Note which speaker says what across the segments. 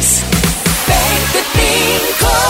Speaker 1: Make the thing cold.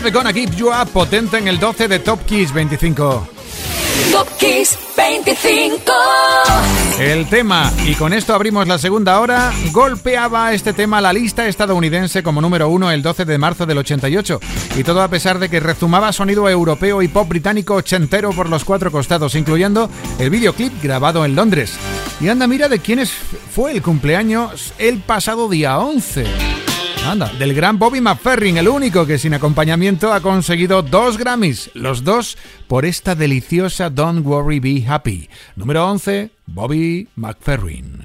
Speaker 1: Never Gonna Give You Up, potente en el 12 de Top Kiss 25.
Speaker 2: Top Kiss 25.
Speaker 1: El tema, y con esto abrimos la segunda hora, golpeaba este tema la lista estadounidense como número uno el 12 de marzo del 88. Y todo a pesar de que rezumaba sonido europeo y pop británico ochentero por los cuatro costados, incluyendo el videoclip grabado en Londres. Y anda, mira de quiénes fue el cumpleaños el pasado día 11. Anda, del gran Bobby McFerrin, el único que sin acompañamiento ha conseguido dos Grammys, los dos por esta deliciosa Don't Worry Be Happy. Número 11, Bobby McFerrin.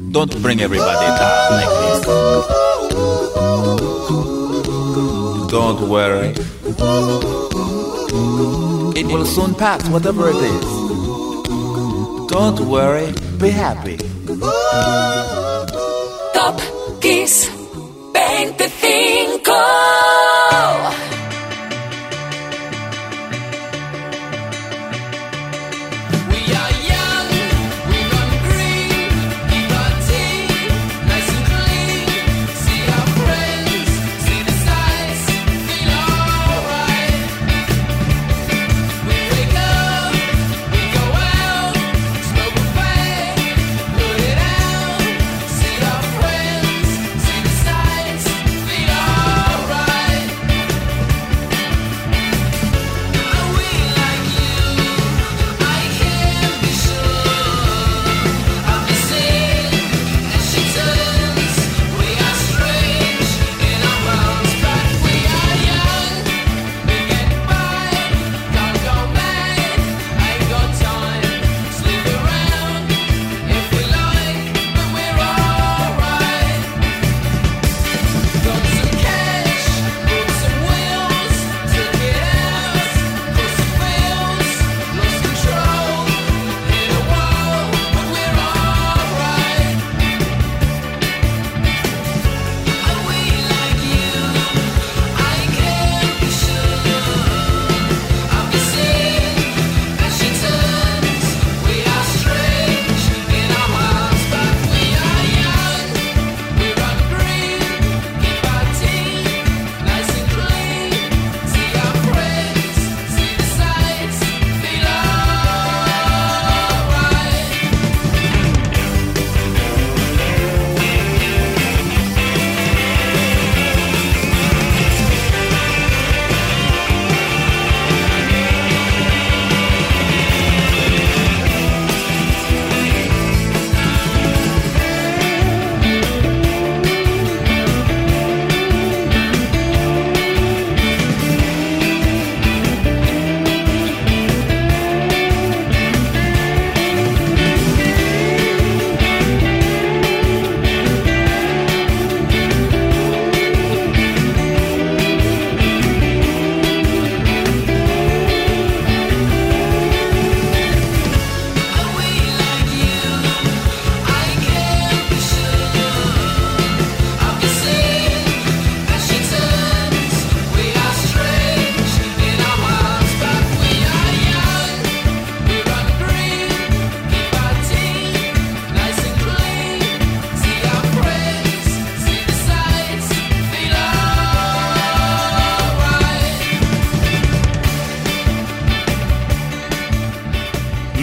Speaker 3: Don't bring everybody down like this. Don't worry. It will soon pass, whatever it is. Don't worry, be happy.
Speaker 2: Top Kiss 25.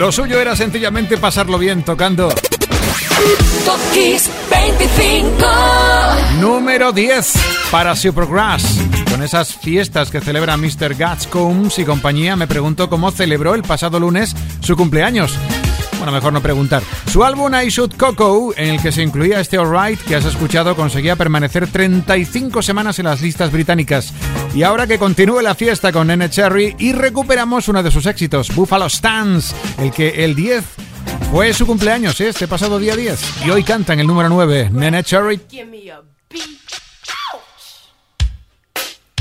Speaker 4: Lo suyo era sencillamente pasarlo bien tocando.
Speaker 2: 25
Speaker 4: Número 10 para Supergrass. Con esas fiestas que celebra Mr. Gatscombs y compañía, me pregunto cómo celebró el pasado lunes su cumpleaños. Bueno, mejor no preguntar. Su álbum I Should Coco, en el que se incluía este Alright que has escuchado, conseguía permanecer 35 semanas en las listas británicas. Y ahora que continúe la fiesta con Nene Cherry y recuperamos uno de sus éxitos, Buffalo Stance, el que el 10 fue su cumpleaños ¿eh? este pasado día 10. Y hoy canta en el número 9, Nene Cherry.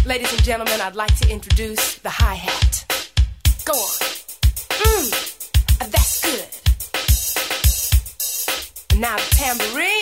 Speaker 5: Ladies and gentlemen, I'd like to introduce the hi-hat. Go on. Mm, that's good. Now the tambourine.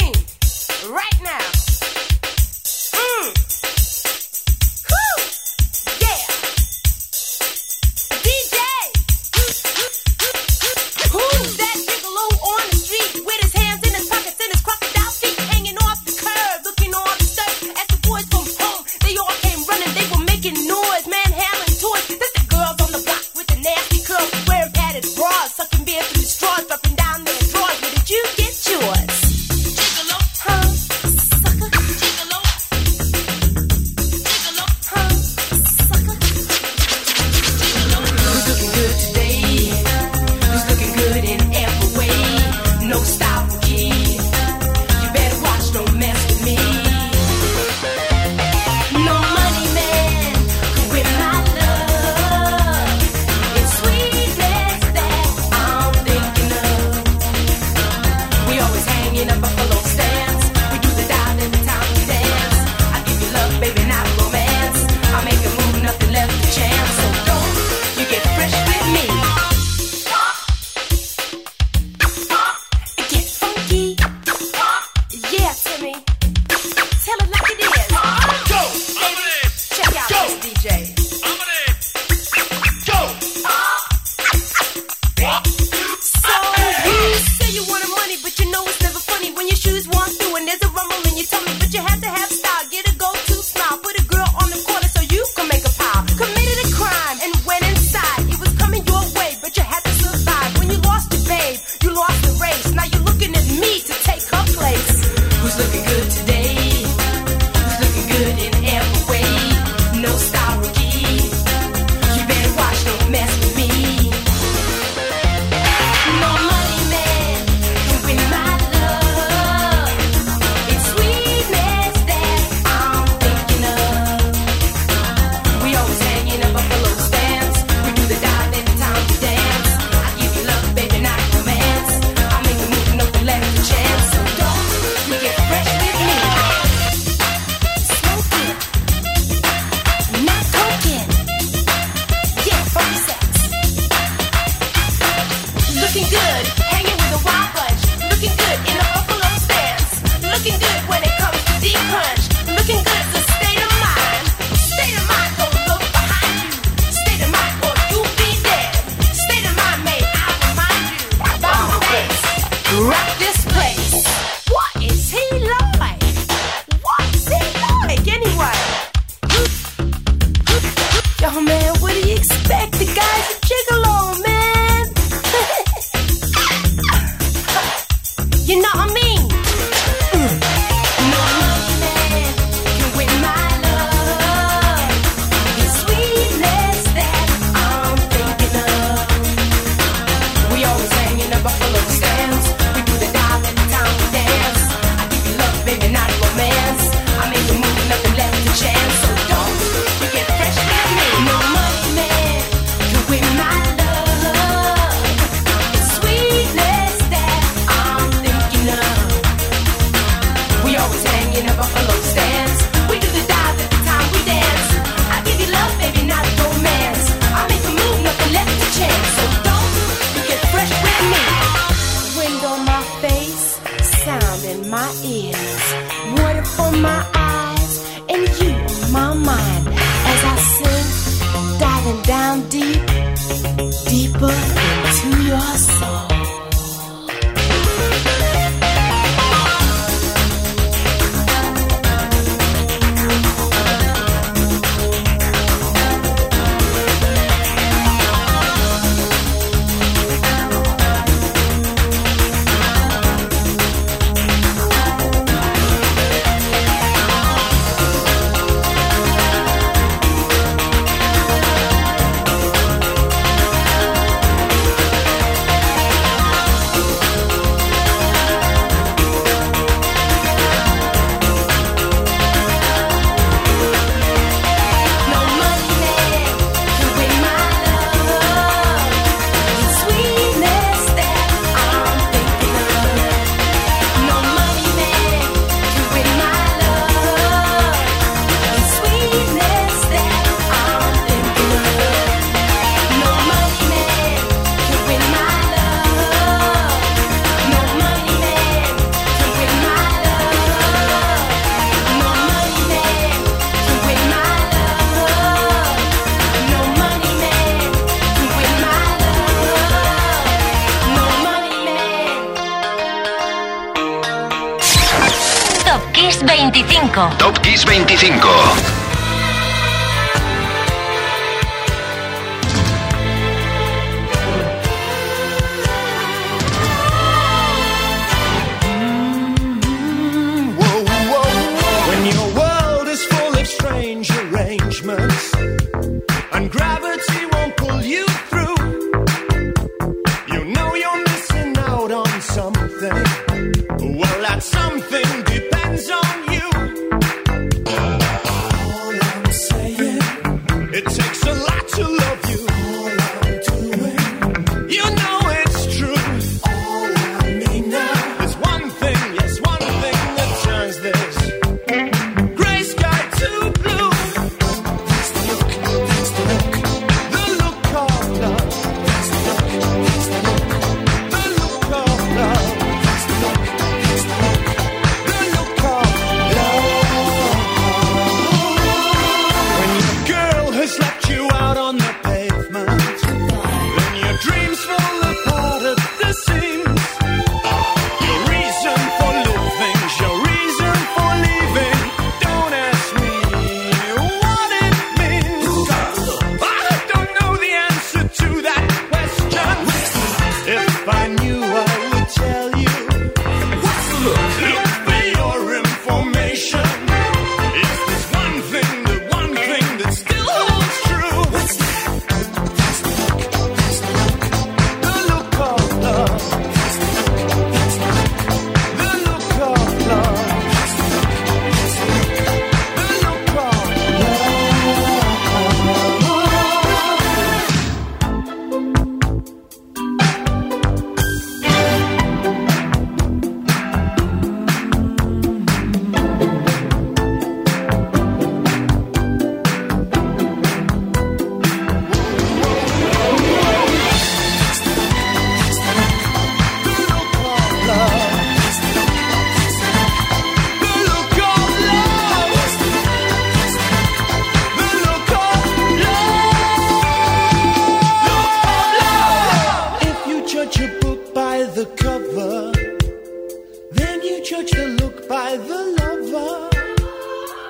Speaker 5: The
Speaker 6: cover, then you judge the look by the lover.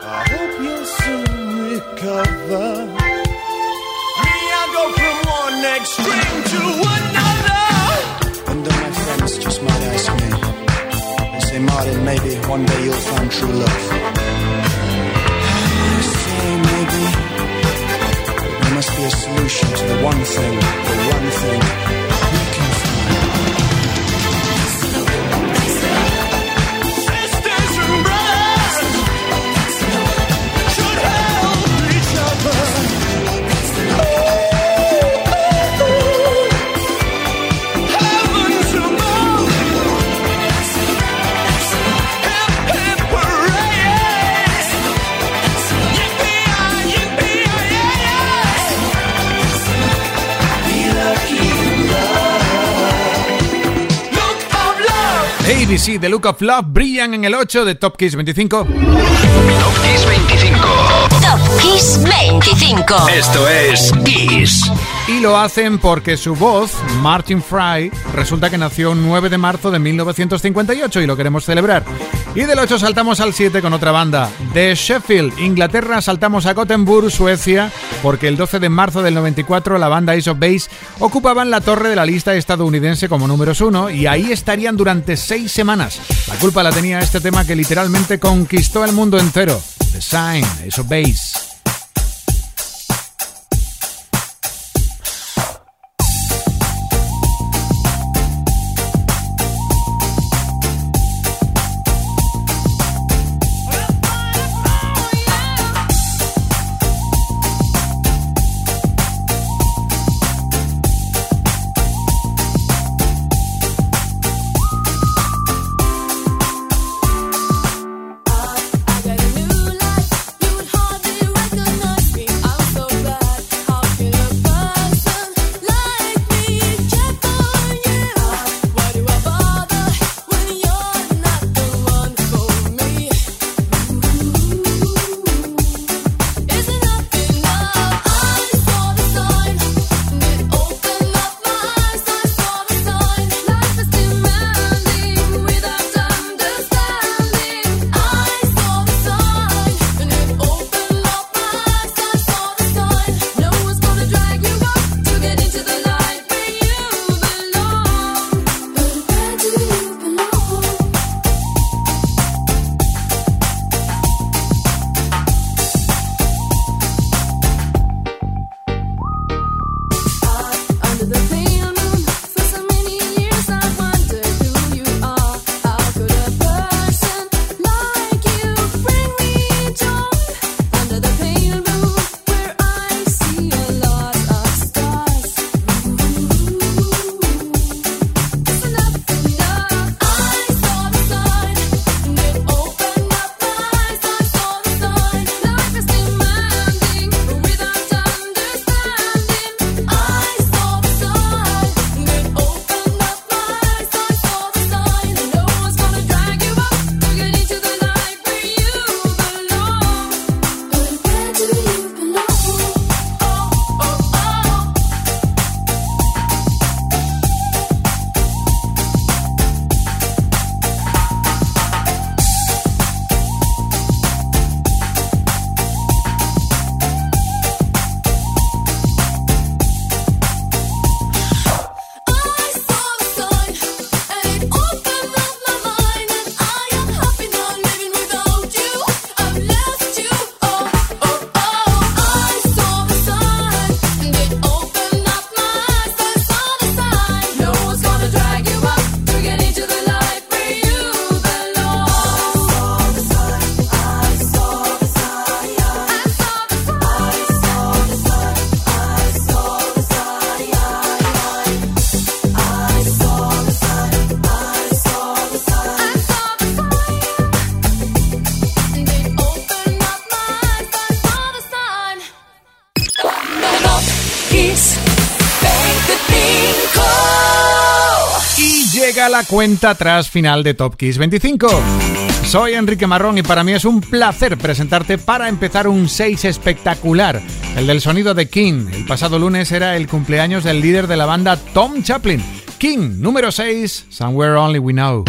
Speaker 6: I hope you'll soon recover. Me, I go from one extreme to another.
Speaker 7: And then my friends just might ask me, they say, Martin, maybe one day you'll find true love. I say, maybe there must be a solution to the one thing, the one thing
Speaker 4: ABC, The Look of Love, brillan en el 8 de Top Kiss 25.
Speaker 8: Top Kiss 25.
Speaker 9: Top Kiss 25.
Speaker 8: Esto es Kiss.
Speaker 4: Y lo hacen porque su voz, Martin Fry, resulta que nació un 9 de marzo de 1958 y lo queremos celebrar. Y del 8 saltamos al 7 con otra banda. De Sheffield, Inglaterra, saltamos a Gothenburg, Suecia, porque el 12 de marzo del 94 la banda Ace of Base ocupaban la torre de la lista estadounidense como números 1 y ahí estarían durante 6 semanas. La culpa la tenía este tema que literalmente conquistó el mundo entero. The Sign, Ace of Base.
Speaker 10: la cuenta atrás final de Top Kiss 25. Soy Enrique Marrón y para mí es un placer presentarte para empezar un 6 espectacular, el del sonido de King. El pasado lunes era el cumpleaños del líder de la banda Tom Chaplin. King número 6, Somewhere Only We Know.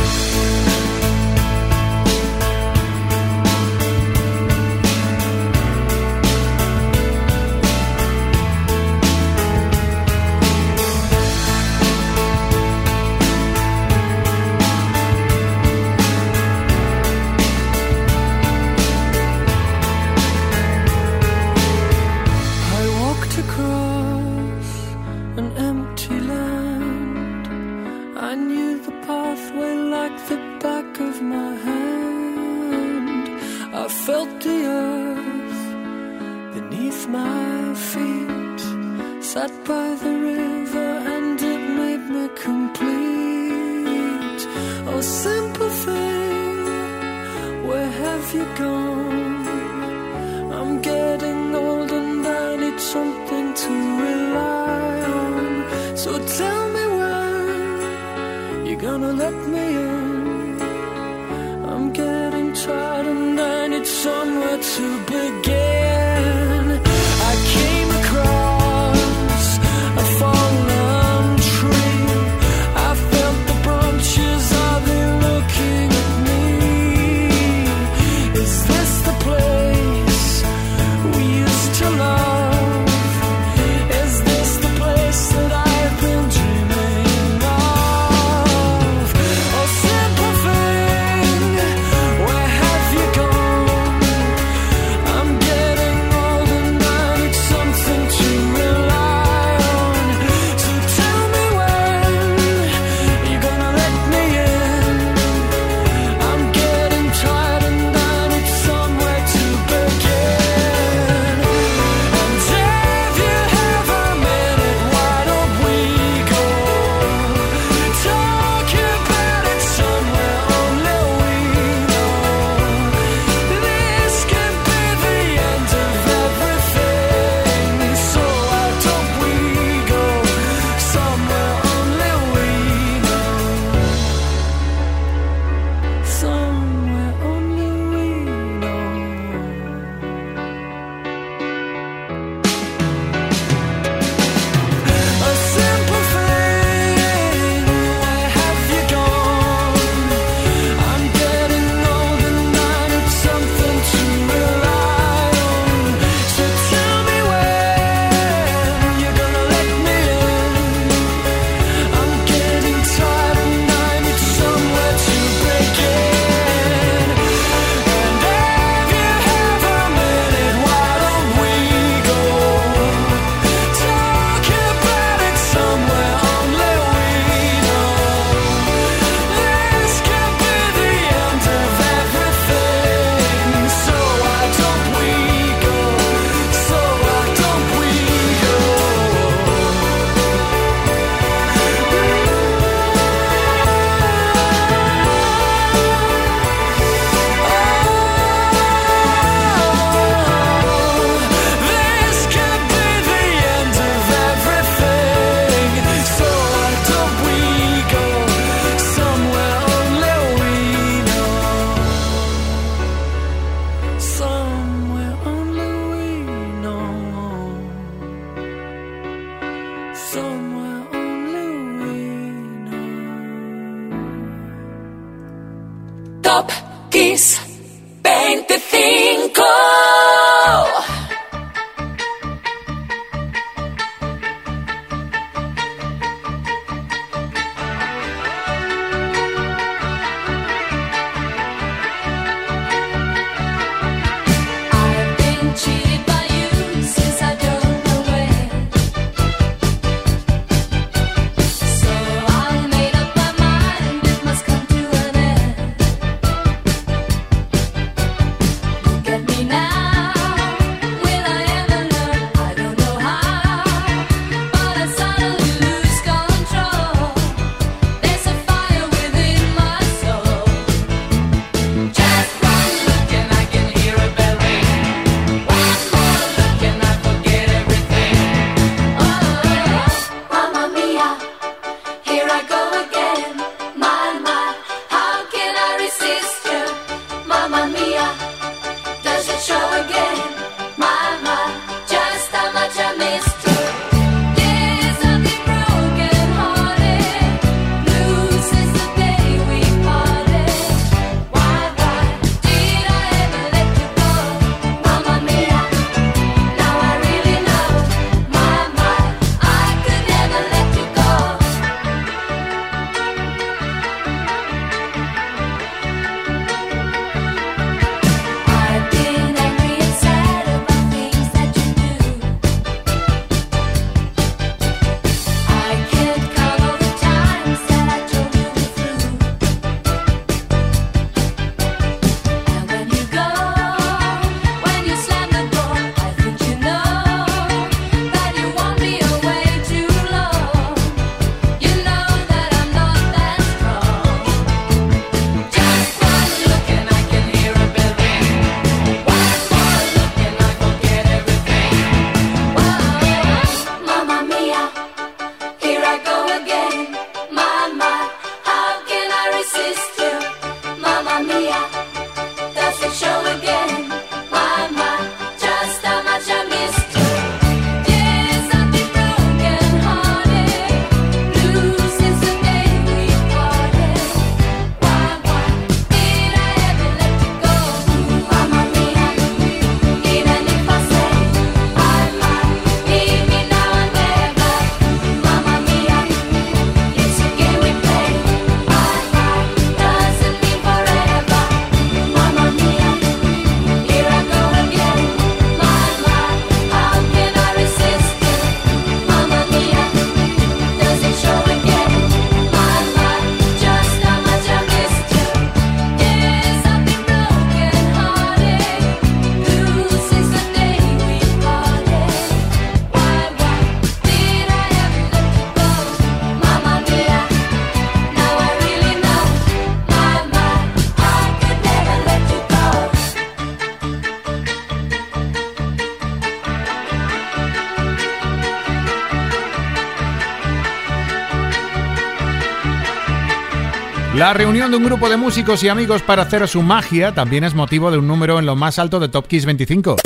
Speaker 4: de un grupo de músicos y amigos para hacer su magia también es motivo de un número en lo más alto de Top Kiss 25.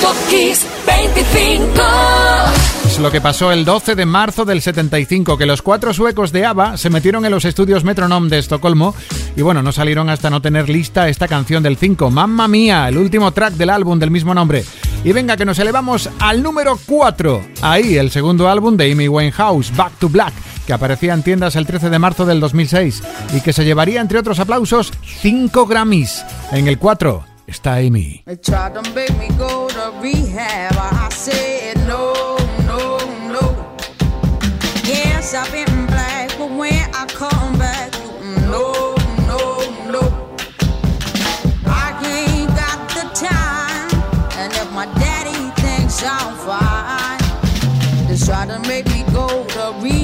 Speaker 2: TopKiss 25.
Speaker 4: Es lo que pasó el 12 de marzo del 75, que los cuatro suecos de ABBA se metieron en los estudios Metronome de Estocolmo y bueno, no salieron hasta no tener lista esta canción del 5, Mamma Mía, el último track del álbum del mismo nombre. Y venga que nos elevamos al número 4, ahí el segundo álbum de Amy Winehouse, Back to Black que aparecía en tiendas el 13 de marzo del 2006 y que se llevaría, entre otros aplausos, 5 Grammys. En el 4 está Amy.
Speaker 11: try.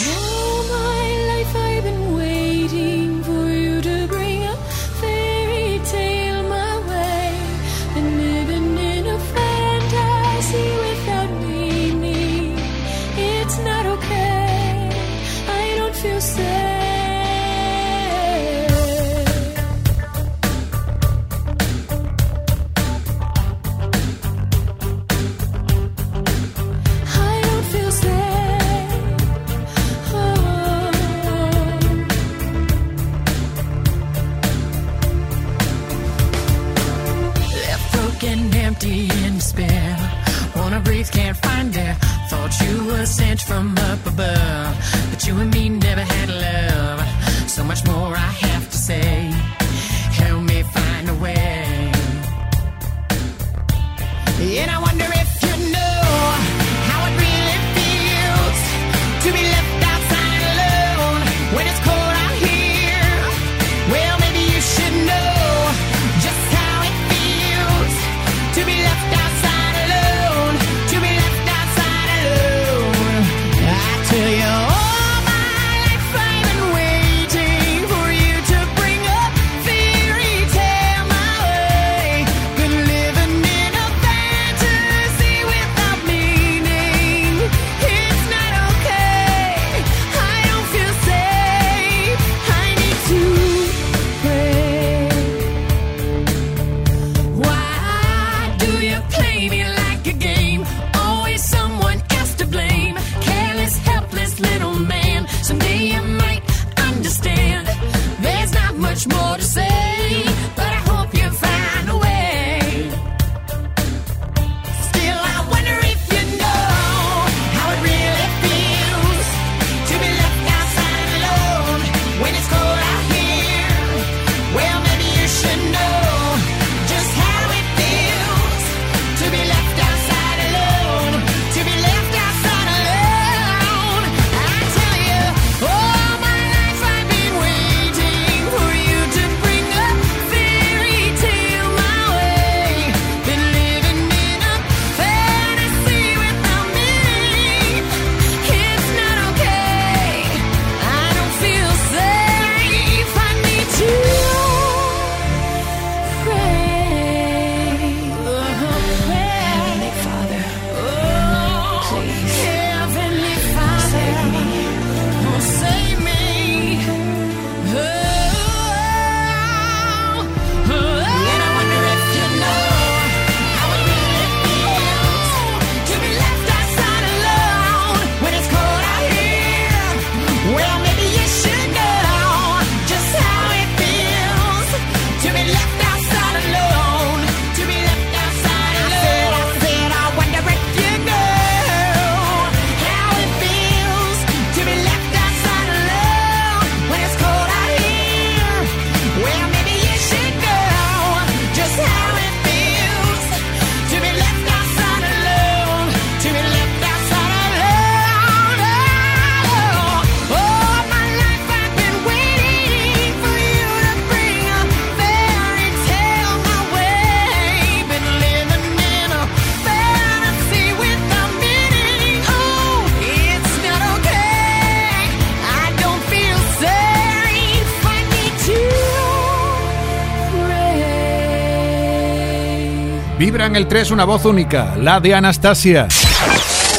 Speaker 4: En el 3 una voz única, la de Anastasia.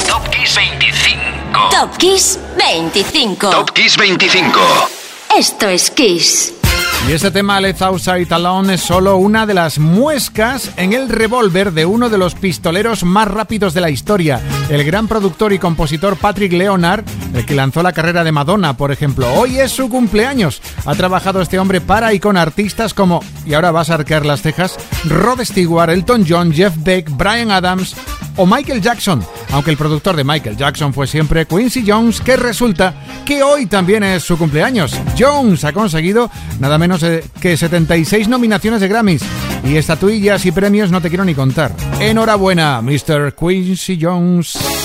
Speaker 8: Top Kiss 25.
Speaker 12: Top Kiss 25.
Speaker 8: Top Kiss 25.
Speaker 12: Esto es Kiss.
Speaker 4: Y ese tema Let's Outside Alone es solo una de las muescas en el revólver de uno de los pistoleros más rápidos de la historia, el gran productor y compositor Patrick Leonard, el que lanzó la carrera de Madonna, por ejemplo. Hoy es su cumpleaños. Ha trabajado este hombre para y con artistas como, y ahora vas a arquear las cejas, Rod Stewart, Elton John, Jeff Beck, Brian Adams o Michael Jackson, aunque el productor de Michael Jackson fue siempre Quincy Jones, que resulta que hoy también es su cumpleaños. Jones ha conseguido nada menos eh, que 76 nominaciones de Grammys y estatuillas y premios no te quiero ni contar. Enhorabuena, Mr. Quincy Jones.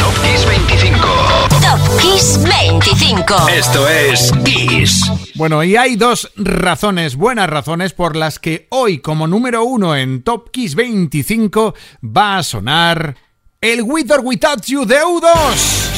Speaker 8: Top Kiss 25.
Speaker 12: Top Kiss 25.
Speaker 8: Esto es Kiss.
Speaker 4: Bueno, y hay dos razones, buenas razones, por las que hoy, como número uno en Top Kiss 25, va a sonar el With or Without You de U2.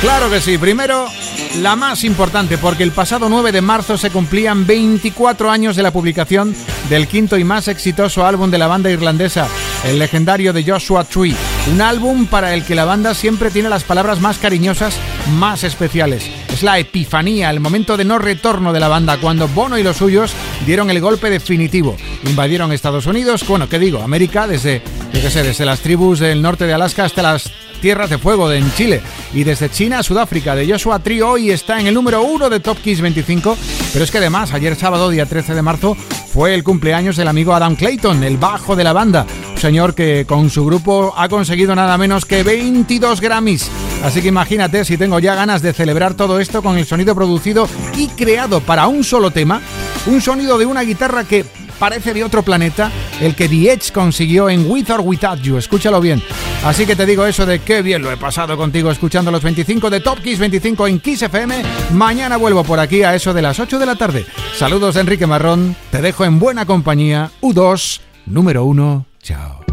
Speaker 4: Claro que sí, primero la más importante, porque el pasado 9 de marzo se cumplían 24 años de la publicación del quinto y más exitoso álbum de la banda irlandesa, el legendario de Joshua Tree, un álbum para el que la banda siempre tiene las palabras más cariñosas, más especiales. Es la epifanía, el momento de no retorno de la banda, cuando Bono y los suyos dieron el golpe definitivo. Invadieron Estados Unidos, bueno, ¿qué digo? América, desde, yo qué sé, desde las tribus del norte de Alaska hasta las Tierras de Fuego de en Chile y desde China a Sudáfrica de Joshua Tree hoy está en el número uno de Top Kiss 25 pero es que además ayer sábado día 13 de marzo fue el cumpleaños del amigo Adam Clayton, el bajo de la banda, un señor que con su grupo ha conseguido nada menos que 22 Grammys. Así que imagínate si tengo ya ganas de celebrar todo esto con el sonido producido y creado para un solo tema, un sonido de una guitarra que parece de otro planeta, el que The Edge consiguió en With or Without You. Escúchalo bien. Así que te digo eso de qué bien lo he pasado contigo escuchando los 25 de Top Kiss 25 en Kiss FM. Mañana vuelvo por aquí a eso de las 8 de la tarde. Saludos Enrique Marrón. Te dejo en buena compañía. U2, número 1. Chao.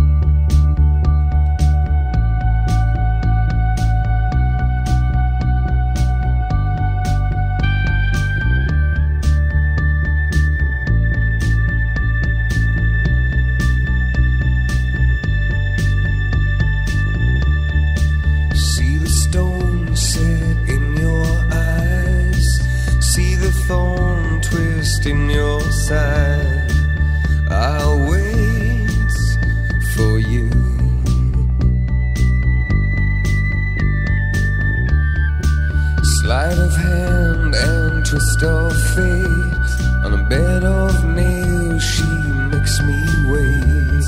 Speaker 10: Of fate. On a bed of nails, she makes me wait.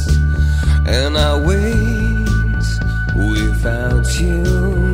Speaker 10: And I wait without you.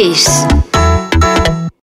Speaker 9: 3.